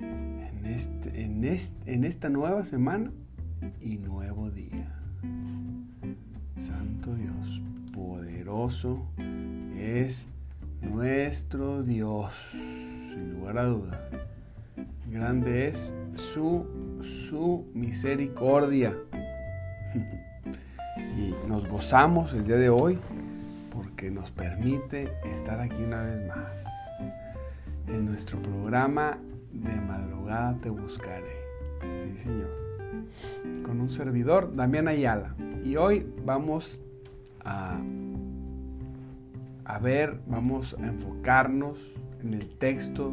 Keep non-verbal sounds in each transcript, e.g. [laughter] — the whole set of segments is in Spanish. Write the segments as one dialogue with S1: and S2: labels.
S1: en, este, en, en esta nueva semana y nuevo día. Santo Dios, poderoso es nuestro Dios, sin lugar a duda. Grande es su, su misericordia. [laughs] y nos gozamos el día de hoy porque nos permite estar aquí una vez más. En nuestro programa de madrugada te buscaré. Sí, señor. Con un servidor, Damián Ayala. Y hoy vamos a, a ver, vamos a enfocarnos en el texto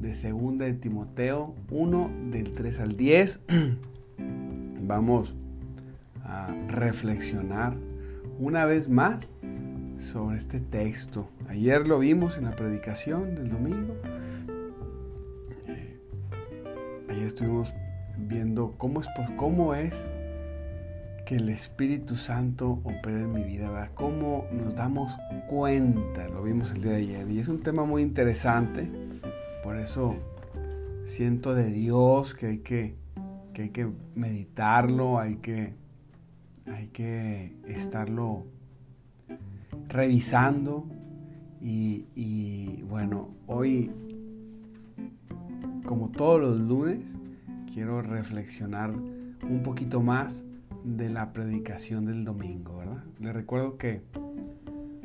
S1: de segunda de Timoteo 1 del 3 al 10. [clears throat] Vamos a reflexionar una vez más sobre este texto. Ayer lo vimos en la predicación del domingo. Estuvimos viendo cómo es, cómo es que el Espíritu Santo opera en mi vida, ¿verdad? Cómo nos damos cuenta, lo vimos el día de ayer. Y es un tema muy interesante por eso siento de Dios que hay que, hay que meditarlo, hay que, hay que estarlo revisando. Y, bueno, hoy, como todos los lunes, quiero reflexionar un poquito más de la predicación del domingo, ¿verdad? Les recuerdo que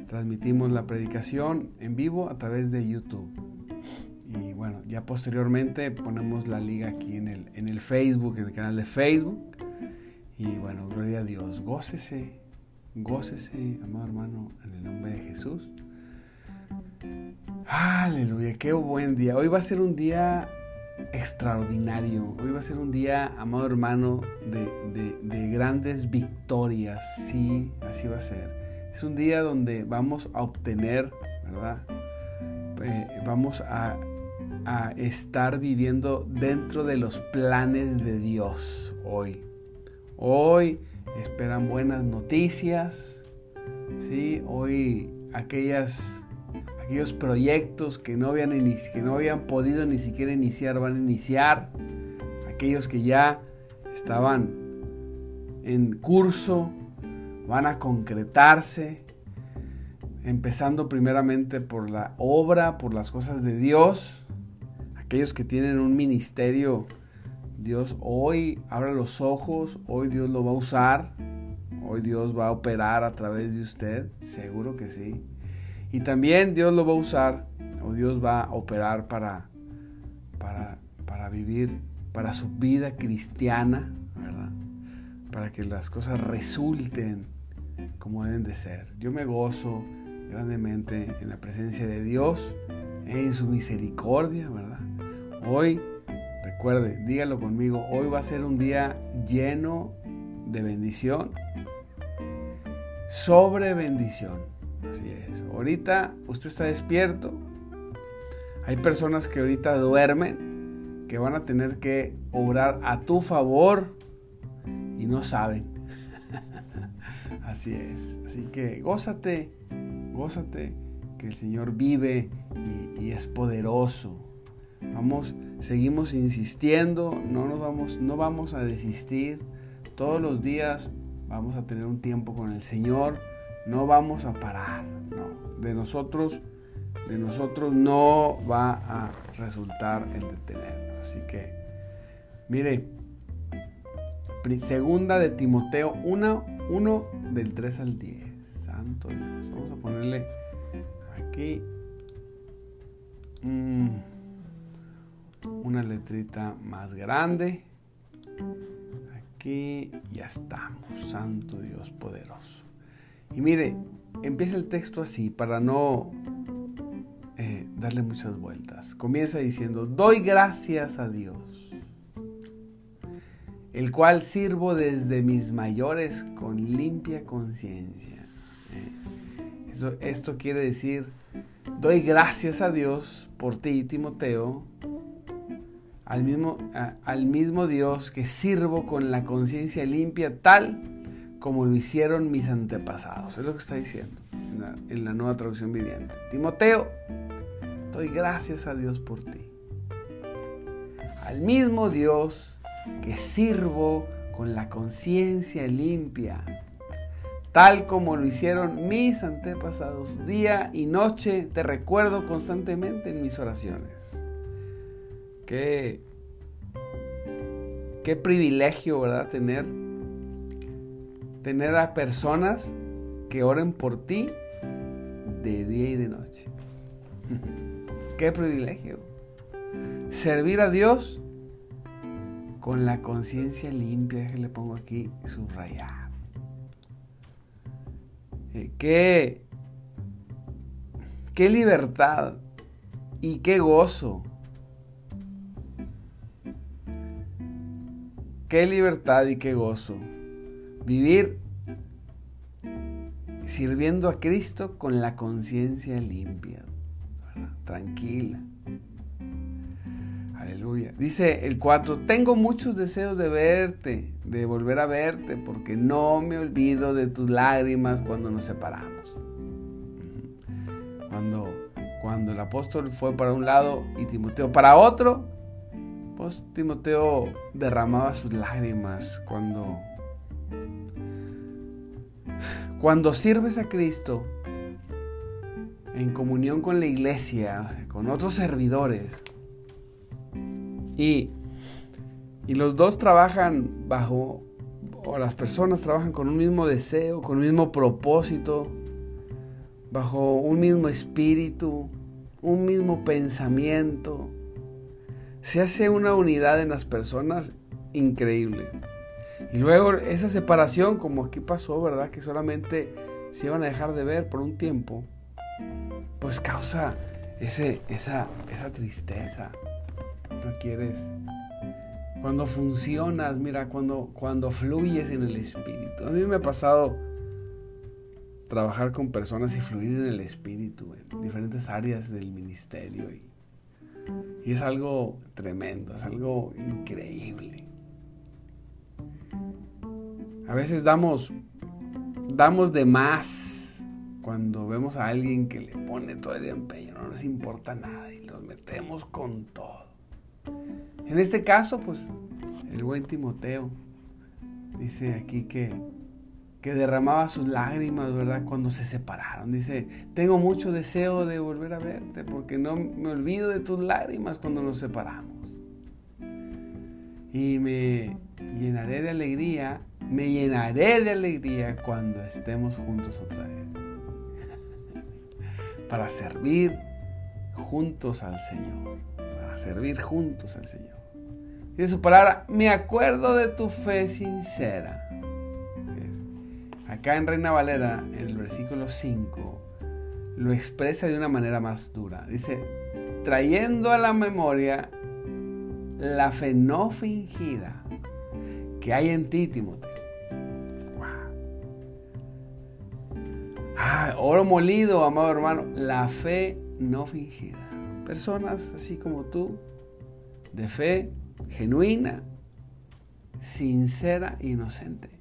S1: transmitimos la predicación en vivo a través de YouTube. Y bueno, ya posteriormente ponemos la liga aquí en el, en el Facebook, en el canal de Facebook. Y bueno, gloria a Dios. Gócese, gócese, amado hermano, en el nombre de Jesús. Aleluya, qué buen día. Hoy va a ser un día extraordinario. Hoy va a ser un día, amado hermano, de, de, grandes victorias. Sí, así va a ser. Es un día donde vamos a obtener, ¿verdad? Eh, vamos a a estar viviendo dentro de los planes de Dios hoy. Hoy esperan buenas noticias, ¿sí? Hoy aquellas, aquellos proyectos que no, habían que no habían podido ni siquiera iniciar van a iniciar. Aquellos que ya estaban en curso van a concretarse empezando primeramente por la obra, por las cosas de Dios, aquellos que tienen un ministerio, Dios hoy abre los ojos, hoy Dios lo va a usar, hoy Dios va a operar a través de usted, seguro que sí. Y también Dios lo va a usar, o Dios va a operar para, para, para vivir, para su vida cristiana, ¿verdad? Para que las cosas resulten como deben de ser. Yo me gozo grandemente en la presencia de Dios, en su misericordia, ¿verdad? Hoy, recuerde, dígalo conmigo, hoy va a ser un día lleno de bendición, sobre bendición. Así es. Ahorita usted está despierto. Hay personas que ahorita duermen, que van a tener que obrar a tu favor y no saben. [laughs] Así es. Así que gózate, gózate que el Señor vive y, y es poderoso. Vamos, seguimos insistiendo, no nos vamos, no vamos a desistir. Todos los días vamos a tener un tiempo con el Señor, no vamos a parar, no. De nosotros, de nosotros no va a resultar el detenernos. Así que, mire, segunda de Timoteo 1, 1 del 3 al 10. Santo Dios. Vamos a ponerle aquí. Mm, una letrita más grande. Aquí ya estamos, Santo Dios poderoso. Y mire, empieza el texto así para no eh, darle muchas vueltas. Comienza diciendo, doy gracias a Dios, el cual sirvo desde mis mayores con limpia conciencia. Eh, esto quiere decir, doy gracias a Dios por ti, Timoteo, al mismo, al mismo Dios que sirvo con la conciencia limpia tal como lo hicieron mis antepasados. Es lo que está diciendo en la, nueva traducción viviente. Timoteo, doy gracias a Dios por ti. Al mismo Dios que sirvo con la conciencia limpia, tal como lo hicieron mis antepasados. Día y noche te recuerdo constantemente en mis oraciones. Qué, qué privilegio, ¿verdad? Tener tener a personas que oren por ti de día y de noche. [laughs] Qué privilegio. Servir a Dios con la conciencia limpia, que le pongo aquí subrayar. Eh, qué, qué libertad y qué gozo. Qué libertad y qué gozo Vivir sirviendo a Cristo con la conciencia limpia, tranquila. Aleluya. Dice el 4, tengo muchos deseos de verte, de volver a verte, porque no me olvido de tus lágrimas cuando nos separamos. Cuando, cuando el apóstol fue para un lado y Timoteo para otro, pues Timoteo derramaba sus lágrimas cuando cuando sirves a Cristo en comunión con la iglesia, con otros servidores, y, y los dos trabajan bajo, o las personas trabajan con un mismo deseo, con un mismo propósito, bajo un mismo espíritu, un mismo pensamiento, se hace una unidad en las personas increíble. Y luego esa separación, como aquí pasó, ¿verdad? Que solamente se iban a dejar de ver por un tiempo, pues causa ese, esa, esa tristeza. No quieres. Cuando funcionas, mira, cuando, cuando fluyes en el espíritu. A mí me ha pasado trabajar con personas y fluir en el espíritu, en diferentes áreas del ministerio. Y, y es algo tremendo, es algo increíble. A veces damos, damos de más cuando vemos a alguien que le pone todo el empeño, no nos importa nada y nos metemos con todo. En este caso, pues, el buen Timoteo dice aquí que, que derramaba sus lágrimas, ¿verdad? Cuando se separaron. Dice, tengo mucho deseo de volver a verte porque no me olvido de tus lágrimas cuando nos separamos. Y me llenaré de alegría me llenaré de alegría cuando estemos juntos otra vez. [laughs] Para servir juntos al Señor. Para servir juntos al Señor. Y su palabra, me acuerdo de tu fe sincera. Acá en Reina Valera, en el versículo 5, lo expresa de una manera más dura. Dice, trayendo a la memoria la fe no fingida que hay en ti, Timoteo Ah, oro molido, amado hermano, la fe no fingida. Personas así como tú, de fe genuina, sincera, inocente.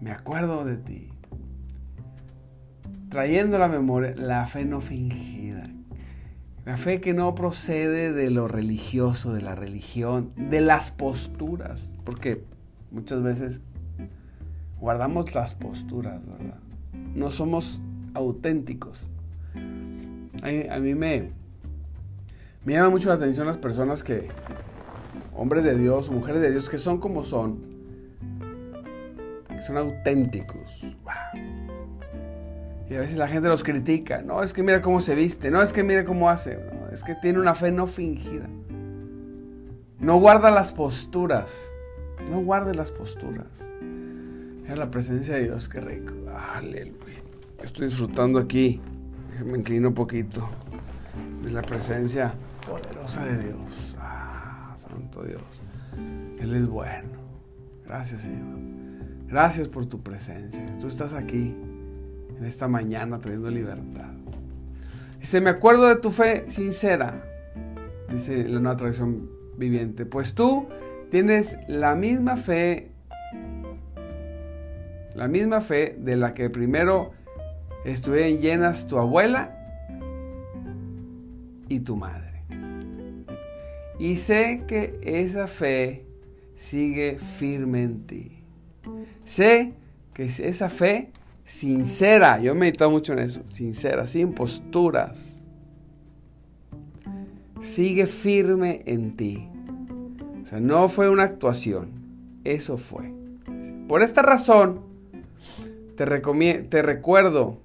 S1: Me acuerdo de ti. Trayendo a la memoria la fe no fingida. La fe que no procede de lo religioso, de la religión, de las posturas. Porque muchas veces guardamos las posturas, ¿verdad? No somos auténticos. A, mí me, me llama mucho la atención las personas que, hombres de Dios, mujeres de Dios, que son como son, que son auténticos. Y a veces la gente los critica. No, es que mira cómo se viste. No, es que mira cómo hace. es que tiene una fe no fingida. No guarda las posturas. No guarde las posturas. La presencia de Dios, qué rico. Aleluya. Estoy disfrutando aquí me inclino un poquito de la presencia poderosa de Dios. Ah, Santo Dios. Él es bueno. Gracias, Señor. Gracias por tu presencia. Tú estás aquí en esta mañana trayendo libertad. Dice, me acuerdo de tu fe sincera, dice la nueva tradición viviente. Pues tú tienes la misma fe, la misma fe de la que primero estuvieron llenas tu abuela y tu madre. Y sé que esa fe sigue firme en ti. Sé que esa fe sincera, yo he meditado mucho en eso, sincera, sin posturas, sigue firme en ti. O sea, no fue una actuación, eso fue. Por esta razón, te, te recuerdo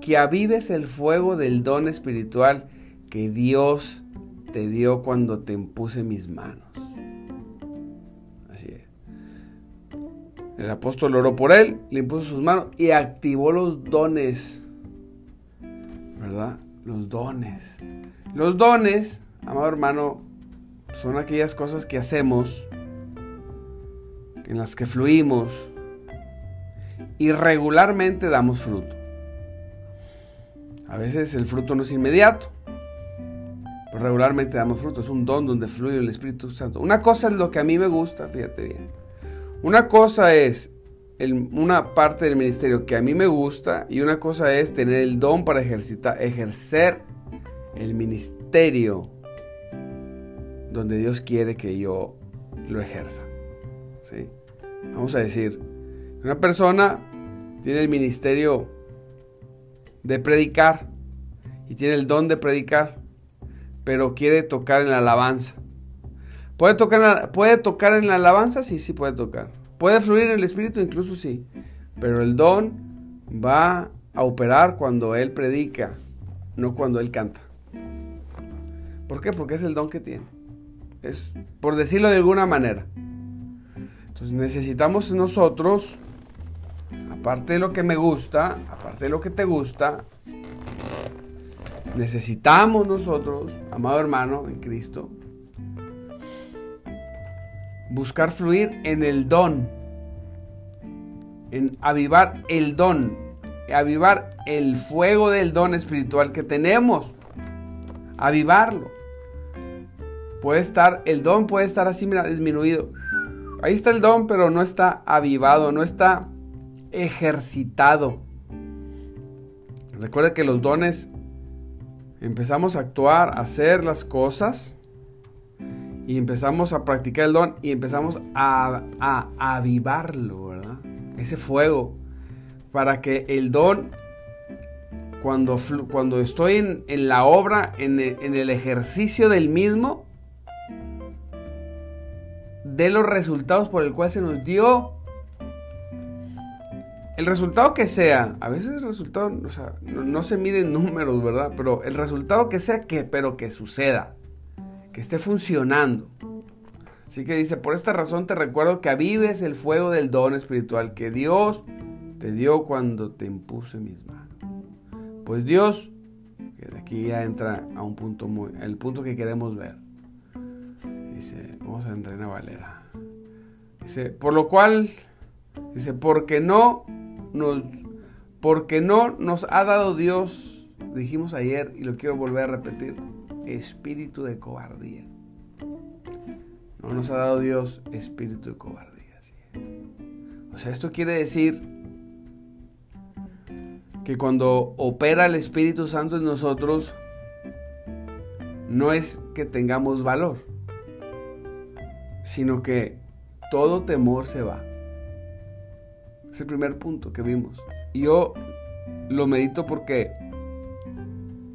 S1: que avives el fuego del don espiritual que Dios te dio cuando te impuse mis manos. Así es. El apóstol oró por él, le impuso sus manos y activó los dones. ¿Verdad? Los dones. Los dones, amado hermano, son aquellas cosas que hacemos, en las que fluimos y regularmente damos fruto. A veces el fruto no es inmediato, pero regularmente damos fruto. Es un don donde fluye el Espíritu Santo. Una cosa es lo que a mí me gusta, fíjate bien. Una cosa es una parte del ministerio que a mí me gusta y una cosa es tener el don para ejercitar, ejercer el ministerio donde Dios quiere que yo lo ejerza. ¿sí? Vamos a decir, una persona tiene el ministerio de predicar y tiene el don de predicar, pero quiere tocar en la alabanza. ¿Puede tocar, en la, ¿Puede tocar en la alabanza? Sí, sí puede tocar. ¿Puede fluir en el espíritu? Incluso sí. Pero el don va a operar cuando él predica, no cuando él canta. ¿Por qué? Porque es el don que tiene. Es por decirlo de alguna manera. Entonces necesitamos nosotros aparte de lo que me gusta, aparte de lo que te gusta, necesitamos nosotros, amado hermano en Cristo, buscar fluir en el don, en avivar el don, avivar el fuego del don espiritual que tenemos, avivarlo. Puede estar, el don puede estar así, mira, disminuido. Ahí está el don, pero no está avivado, no está ejercitado. Recuerda que los dones empezamos a actuar, a hacer las cosas y empezamos a practicar el don y empezamos a, avivarlo, ¿verdad? Ese fuego para que el don, cuando, cuando estoy en, la obra, en el, en el ejercicio del mismo, dé los resultados por el cual se nos dio el resultado que sea, a veces el resultado, o sea, no, se mide en números, ¿verdad? Pero el resultado que sea, que, pero que suceda, que esté funcionando. Así que dice, por esta razón te recuerdo que avives el fuego del don espiritual que Dios te dio cuando te impuse mis manos. Pues Dios, que de aquí ya entra a un punto muy, el punto que queremos ver. Dice, vamos a Reina Valera. Dice, por lo cual, dice, porque no porque no nos ha dado Dios, dijimos ayer y lo quiero volver a repetir, espíritu de cobardía. No nos ha dado Dios espíritu de cobardía. O sea, esto quiere decir que cuando opera el Espíritu Santo en nosotros, no es que tengamos valor, sino que todo temor se va. El primer punto que vimos. Yo lo medito porque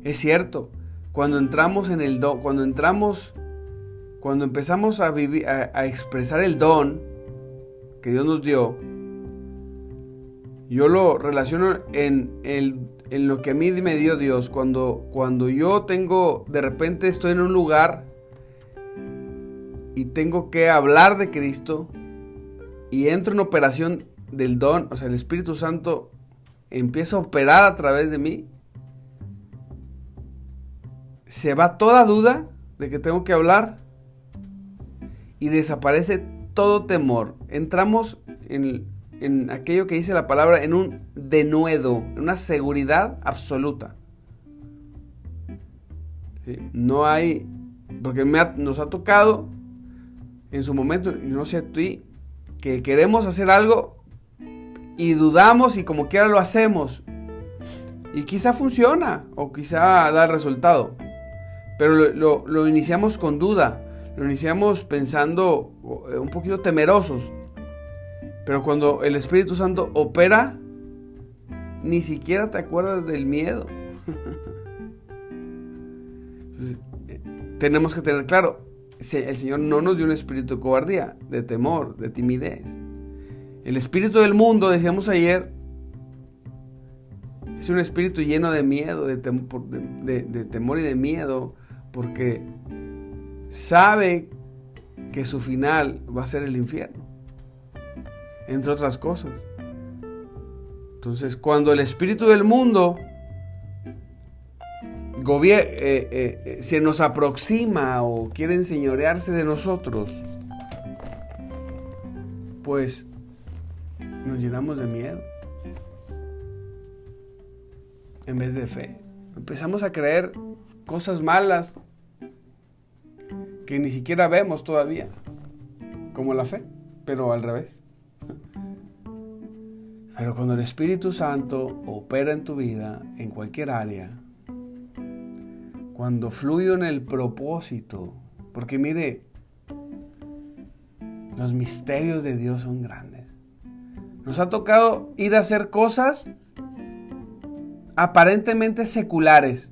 S1: es cierto, cuando entramos en el don, cuando entramos, cuando empezamos a vivir, a, expresar el don que Dios nos dio, yo lo relaciono en, en lo que a mí me dio Dios. Cuando, cuando yo tengo, de repente estoy en un lugar y tengo que hablar de Cristo y entro en operación del don, o sea, el Espíritu Santo empieza a operar a través de mí, se va toda duda de que tengo que hablar y desaparece todo temor. Entramos en, aquello que dice la palabra, en un denuedo, en una seguridad absoluta. No hay, porque nos ha tocado en su momento, no sé tú, que queremos hacer algo y dudamos y como quiera lo hacemos. Y quizá funciona o quizá da resultado. Pero lo, lo, iniciamos con duda, lo iniciamos pensando eh, un poquito temerosos. Pero cuando el Espíritu Santo opera, ni siquiera te acuerdas del miedo. Eh, tenemos que tener claro, el Señor no nos dio un espíritu de cobardía, de temor, de timidez. El espíritu del mundo, decíamos ayer, es un espíritu lleno de miedo, de, temor y de miedo, porque sabe que su final va a ser el infierno, entre otras cosas. Entonces, cuando el espíritu del mundo eh, eh, eh, se nos aproxima o quiere enseñorearse de nosotros, pues nos llenamos de miedo en vez de fe. Empezamos a creer cosas malas que ni siquiera vemos todavía, como la fe, pero al revés. Pero cuando el Espíritu Santo opera en tu vida, en cualquier área, cuando fluyo en el propósito, porque mire, los misterios de Dios son grandes. Nos ha tocado ir a hacer cosas aparentemente seculares.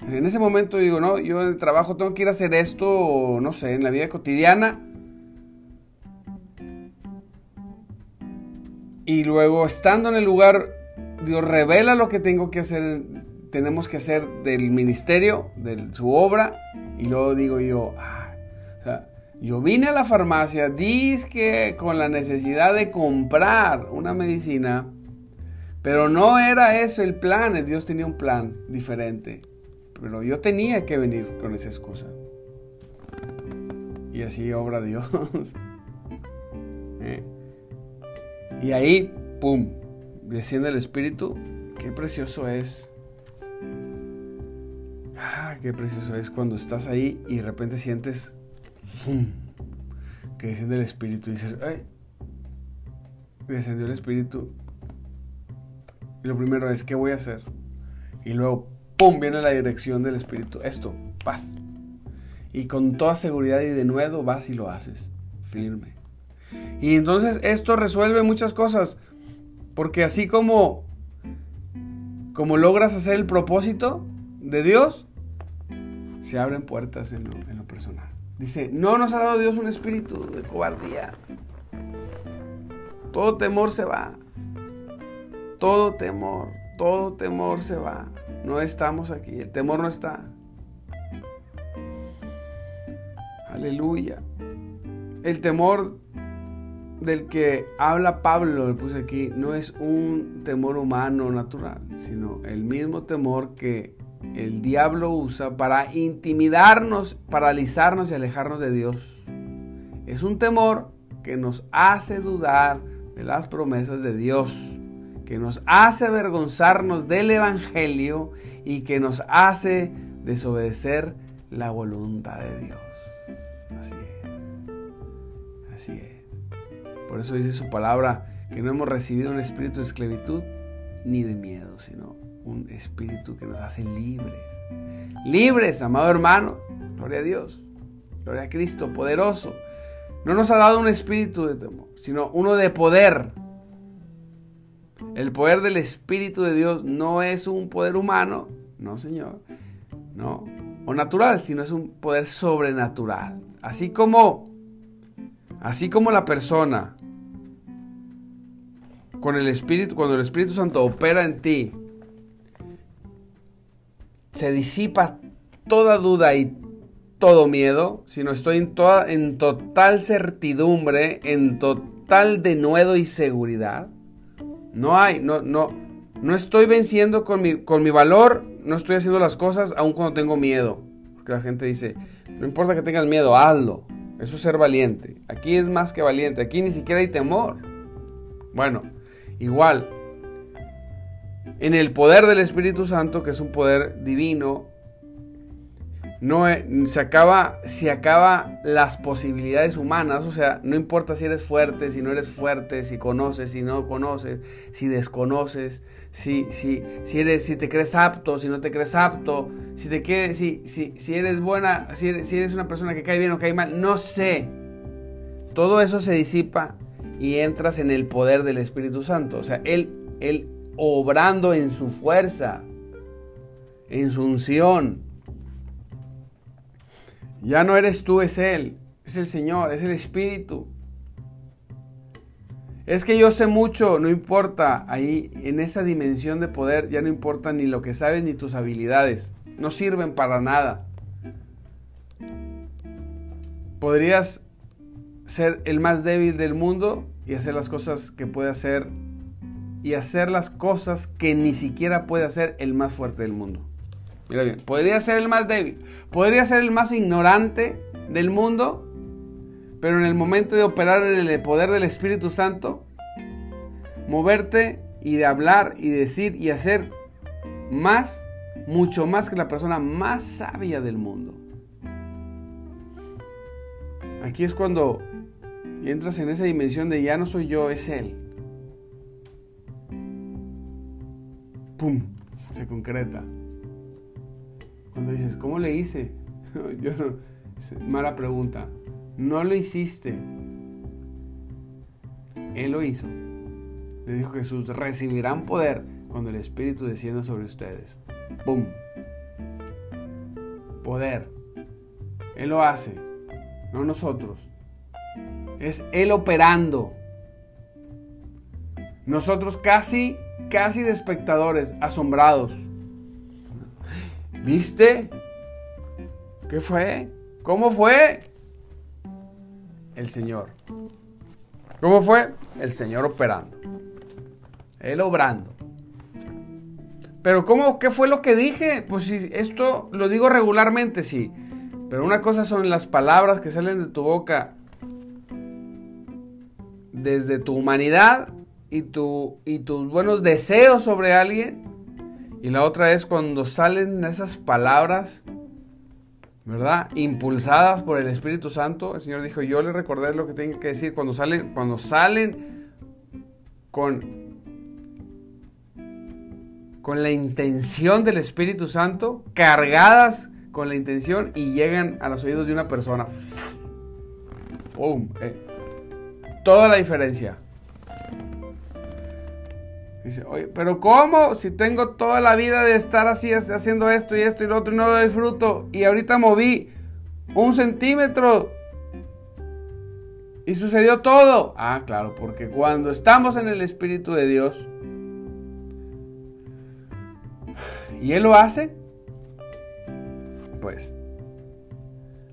S1: En ese momento digo, no, yo en el trabajo tengo que ir a hacer esto, no sé, en la vida cotidiana. Y luego estando en el lugar, Dios revela lo que tengo que hacer tenemos que hacer del ministerio, de su obra, y luego digo yo, ah, yo vine a la farmacia, que con la necesidad de comprar una medicina, pero no era eso el plan, Dios tenía un plan diferente, pero yo tenía que venir con esa excusa. Y así obra Dios. [laughs] ¿Eh? Y ahí, ¡pum!, desciende el Espíritu, qué precioso es Ah, qué precioso es cuando estás ahí y de repente sientes que desciende el Espíritu y dices, ¡ay! Descendió el Espíritu. Y lo primero es, ¿qué voy a hacer? Y luego, ¡pum! viene la dirección del Espíritu. Esto, paz. Y con toda seguridad y de nuevo vas y lo haces. Firme. Y entonces esto resuelve muchas cosas. Porque así como, como logras hacer el propósito de Dios, se abren puertas en lo, personal. Dice, no nos ha dado Dios un espíritu de cobardía. Todo temor se va. Todo temor, todo temor se va. No estamos aquí, el temor no está. Aleluya. El temor del que habla Pablo, le puse aquí, no es un temor humano natural, sino el mismo temor que el diablo usa para intimidarnos, paralizarnos y alejarnos de Dios. Es un temor que nos hace dudar de las promesas de Dios, que nos hace avergonzarnos del Evangelio y que nos hace desobedecer la voluntad de Dios. Así es. Así es. Por eso dice su palabra que no hemos recibido un espíritu de esclavitud ni de miedo, sino un espíritu que nos hace libres. Libres, amado hermano. Gloria a Dios. Gloria a Cristo, poderoso. No nos ha dado un espíritu de temor, sino uno de poder. El poder del Espíritu de Dios no es un poder humano, no Señor, no, o natural, sino es un poder sobrenatural. Así como, así como la persona con el Espíritu, cuando el Espíritu Santo opera en ti, se disipa toda duda y todo miedo, sino estoy en, en total certidumbre, en total denuedo y seguridad. No hay, no, no, no estoy venciendo con mi, con mi valor, no estoy haciendo las cosas aun cuando tengo miedo. Porque la gente dice, no importa que tengas miedo, hazlo. Eso es ser valiente. Aquí es más que valiente. Aquí ni siquiera hay temor. Bueno, igual, en el poder del Espíritu Santo, que es un poder divino, no se acaba se acaba las posibilidades humanas, o sea, no importa si eres fuerte, si no eres fuerte, si conoces, si no conoces, si desconoces, si, si, si eres si te crees apto, si no te crees apto, si te quieres si, si, si eres buena, si eres, si eres una persona que cae bien o cae mal, no sé. Todo eso se disipa y entras en el poder del Espíritu Santo, o sea, él él obrando en su fuerza, en su unción. Ya no eres tú, es Él, es el Señor, es el Espíritu. Es que yo sé mucho, no importa, ahí en esa dimensión de poder ya no importa ni lo que sabes ni tus habilidades, no sirven para nada. Podrías ser el más débil del mundo y hacer las cosas que puede hacer y hacer las cosas que ni siquiera puede hacer el más fuerte del mundo. Mira bien, podría ser el más débil, podría ser el más ignorante del mundo, pero en el momento de operar en el poder del Espíritu Santo, moverte y de hablar y decir y hacer más, mucho más que la persona más sabia del mundo. Aquí es cuando entras en esa dimensión de ya no soy yo, es Él. ¡Pum! Se concreta. Cuando dices, ¿cómo le hice? [laughs] Yo no, mala pregunta. No lo hiciste. Él lo hizo. Le dijo Jesús, recibirán poder cuando el Espíritu descienda sobre ustedes. ¡Pum! Poder. Él lo hace, no nosotros. Es Él operando. Nosotros casi, casi de espectadores, asombrados. ¿Viste? ¿Qué fue? ¿Cómo fue? El Señor. ¿Cómo fue? El Señor operando. Él obrando. Pero ¿cómo? ¿Qué fue lo que dije? Pues si esto lo digo regularmente, sí. Pero una cosa son las palabras que salen de tu boca desde tu humanidad y, tu, y tus buenos deseos sobre alguien. Y la otra es cuando salen esas palabras, ¿verdad? Impulsadas por el Espíritu Santo. El Señor dijo, yo le recordé lo que tengo que decir. Cuando salen, cuando salen con, con la intención del Espíritu Santo, cargadas con la intención y llegan a los oídos de una persona. ¡Pum! Eh, toda la diferencia. Dice, oye, pero ¿cómo? Si tengo toda la vida de estar así, haciendo esto y esto y lo otro y no doy fruto. Y ahorita moví un centímetro. Y sucedió todo. Ah, claro, porque cuando estamos en el Espíritu de Dios y Él lo hace, pues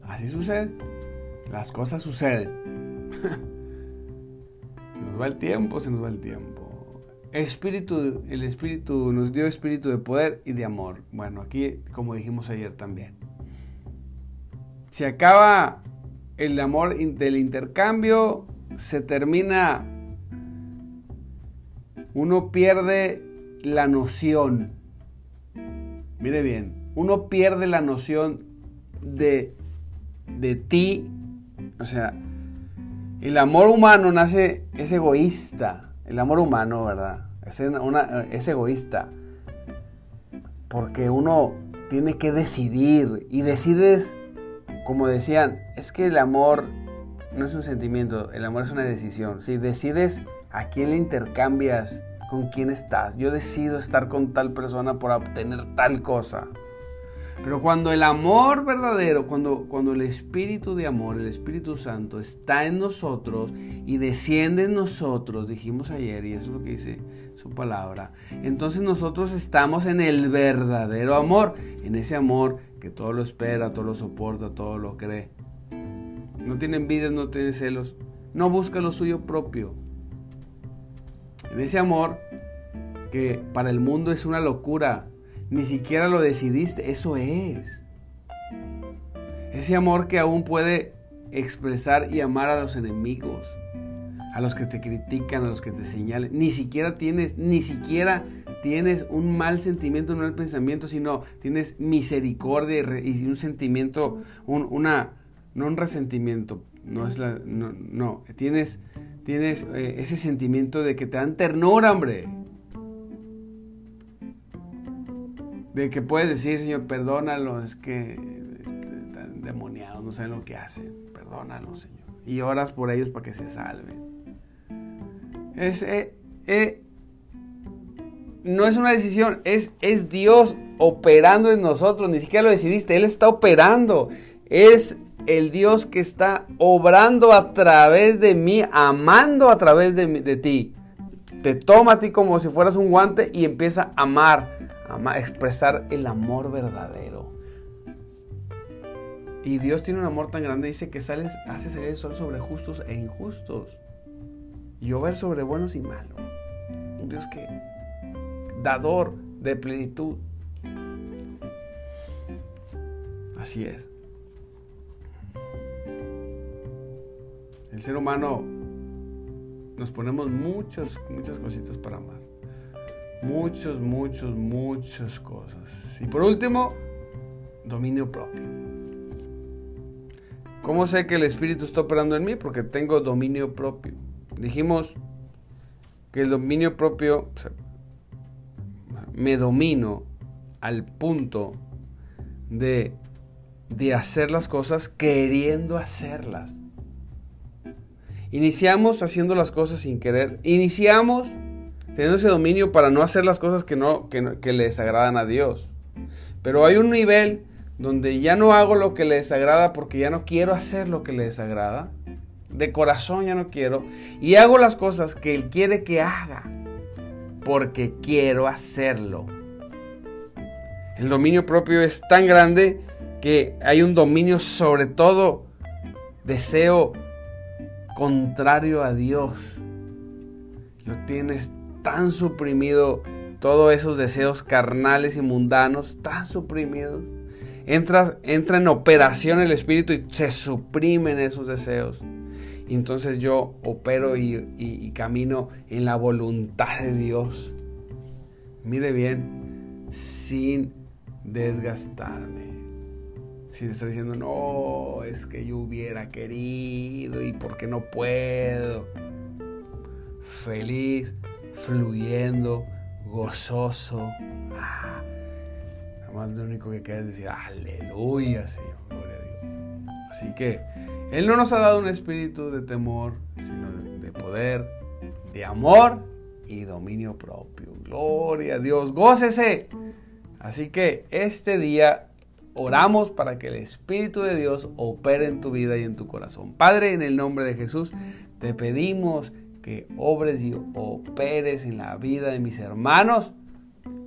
S1: así sucede. Las cosas suceden. [laughs] se nos va el tiempo, se nos va el tiempo. Espíritu, el Espíritu nos dio espíritu de poder y de amor. Bueno, aquí como dijimos ayer también. Se acaba el amor del intercambio, se termina, uno pierde la noción. Mire bien, uno pierde la noción de, de ti. O sea, el amor humano nace, es egoísta el amor humano, ¿verdad? Es, es egoísta. Porque uno tiene que decidir. Y decides, como decían, es que el amor no es un sentimiento, el amor es una decisión. Si decides a quién le intercambias, con quién estás. Yo decido estar con tal persona por obtener tal cosa. Pero cuando el amor verdadero, cuando, cuando el Espíritu de amor, el Espíritu Santo está en nosotros y desciende en nosotros, dijimos ayer, y eso es lo que dice su palabra, entonces nosotros estamos en el verdadero amor, en ese amor que todo lo espera, todo lo soporta, todo lo cree. No tiene envidia, no tiene celos, no busca lo suyo propio. En ese amor que para el mundo es una locura, ni siquiera lo decidiste, eso es. Ese amor que aún puede expresar y amar a los enemigos, a los que te critican, a los que te señalen. Ni siquiera tienes, ni siquiera tienes un mal sentimiento, un mal pensamiento, sino tienes misericordia y un sentimiento, un, una, no un resentimiento, no es la, no, tienes, tienes eh, ese sentimiento de que te dan ternura, hombre. De que puedes decir, Señor, perdónalo, es que están demoniados, no saben lo que hacen, perdónalo, Señor. Y oras por ellos para que se salven. Eh, eh, no es una decisión, es, es Dios operando en nosotros, ni siquiera lo decidiste, Él está operando. Es el Dios que está obrando a través de mí, amando a través de, de ti. Te toma a ti como si fueras un guante y empieza a amar, a expresar el amor verdadero. Y Dios tiene un amor tan grande, dice que sales, hace salir el sol sobre justos e injustos. Y llover sobre buenos y malos. Un Dios que, dador de plenitud. Así es. El ser humano nos ponemos muchas, muchas cositas para amar. Muchos, muchos, muchas cosas. Y por último, dominio propio. ¿Cómo sé que el Espíritu está operando en mí? Porque tengo dominio propio. Dijimos que el dominio propio, me domino al punto de, de hacer las cosas queriendo hacerlas. Iniciamos haciendo las cosas sin querer. Iniciamos teniendo ese dominio para no hacer las cosas que, no, que, les agradan a Dios. Pero hay un nivel donde ya no hago lo que les agrada porque ya no quiero hacer lo que les agrada. De corazón ya no quiero. Y hago las cosas que Él quiere que haga porque quiero hacerlo. El dominio propio es tan grande que hay un dominio sobre todo deseo contrario a Dios. Lo tienes tan suprimido, todos esos deseos carnales y mundanos, tan suprimidos. Entra, entra en operación el espíritu y se suprimen esos deseos. Y entonces yo opero y, camino en la voluntad de Dios. Mire bien, sin desgastarme si le diciendo, no, es que yo hubiera querido y porque no puedo. Feliz, fluyendo, gozoso. Ah, más lo único que queda es decir, aleluya, Señor, gloria a Dios. Así que Él no nos ha dado un espíritu de temor, sino de poder, de amor y dominio propio. Gloria a Dios, gócese. Así que este día oramos para que el Espíritu de Dios opere en tu vida y en tu corazón. Padre, en el nombre de Jesús, te pedimos que obres y operes en la vida de mis hermanos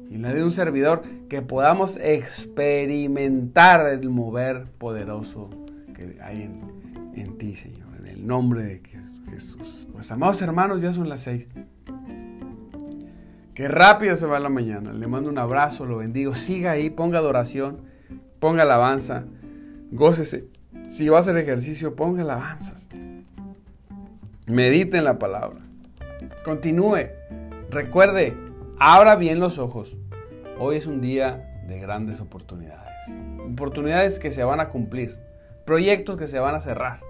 S1: y en la de un servidor, que podamos experimentar el mover poderoso que hay en, en ti, Señor, en el nombre de Jesús. Pues amados hermanos, ya son las seis. Qué rápido se va la mañana. Le mando un abrazo, lo bendigo. Siga ahí, ponga adoración ponga alabanza, gócese. Si va a hacer ejercicio, ponga alabanzas. Medite en la palabra. Continúe. Recuerde, abra bien los ojos. Hoy es un día de grandes oportunidades. Oportunidades que se van a cumplir. Proyectos que se van a cerrar.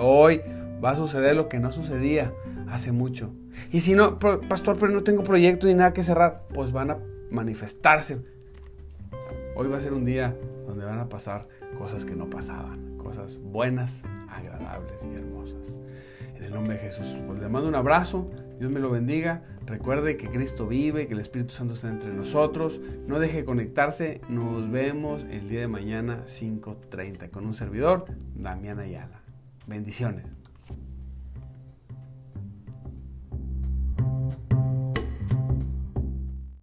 S1: Hoy va a suceder lo que no sucedía hace mucho. Y si no, pastor, pero no tengo proyecto ni nada que cerrar, pues van a manifestarse Hoy va a ser un día donde van a pasar cosas que no pasaban, cosas buenas, agradables y hermosas. En el nombre de Jesús, pues le mando un abrazo, Dios me lo bendiga. Recuerde que Cristo vive, que el Espíritu Santo está entre nosotros. No deje de conectarse. Nos vemos el día de mañana 5.30 con un servidor, Damián Ayala. Bendiciones.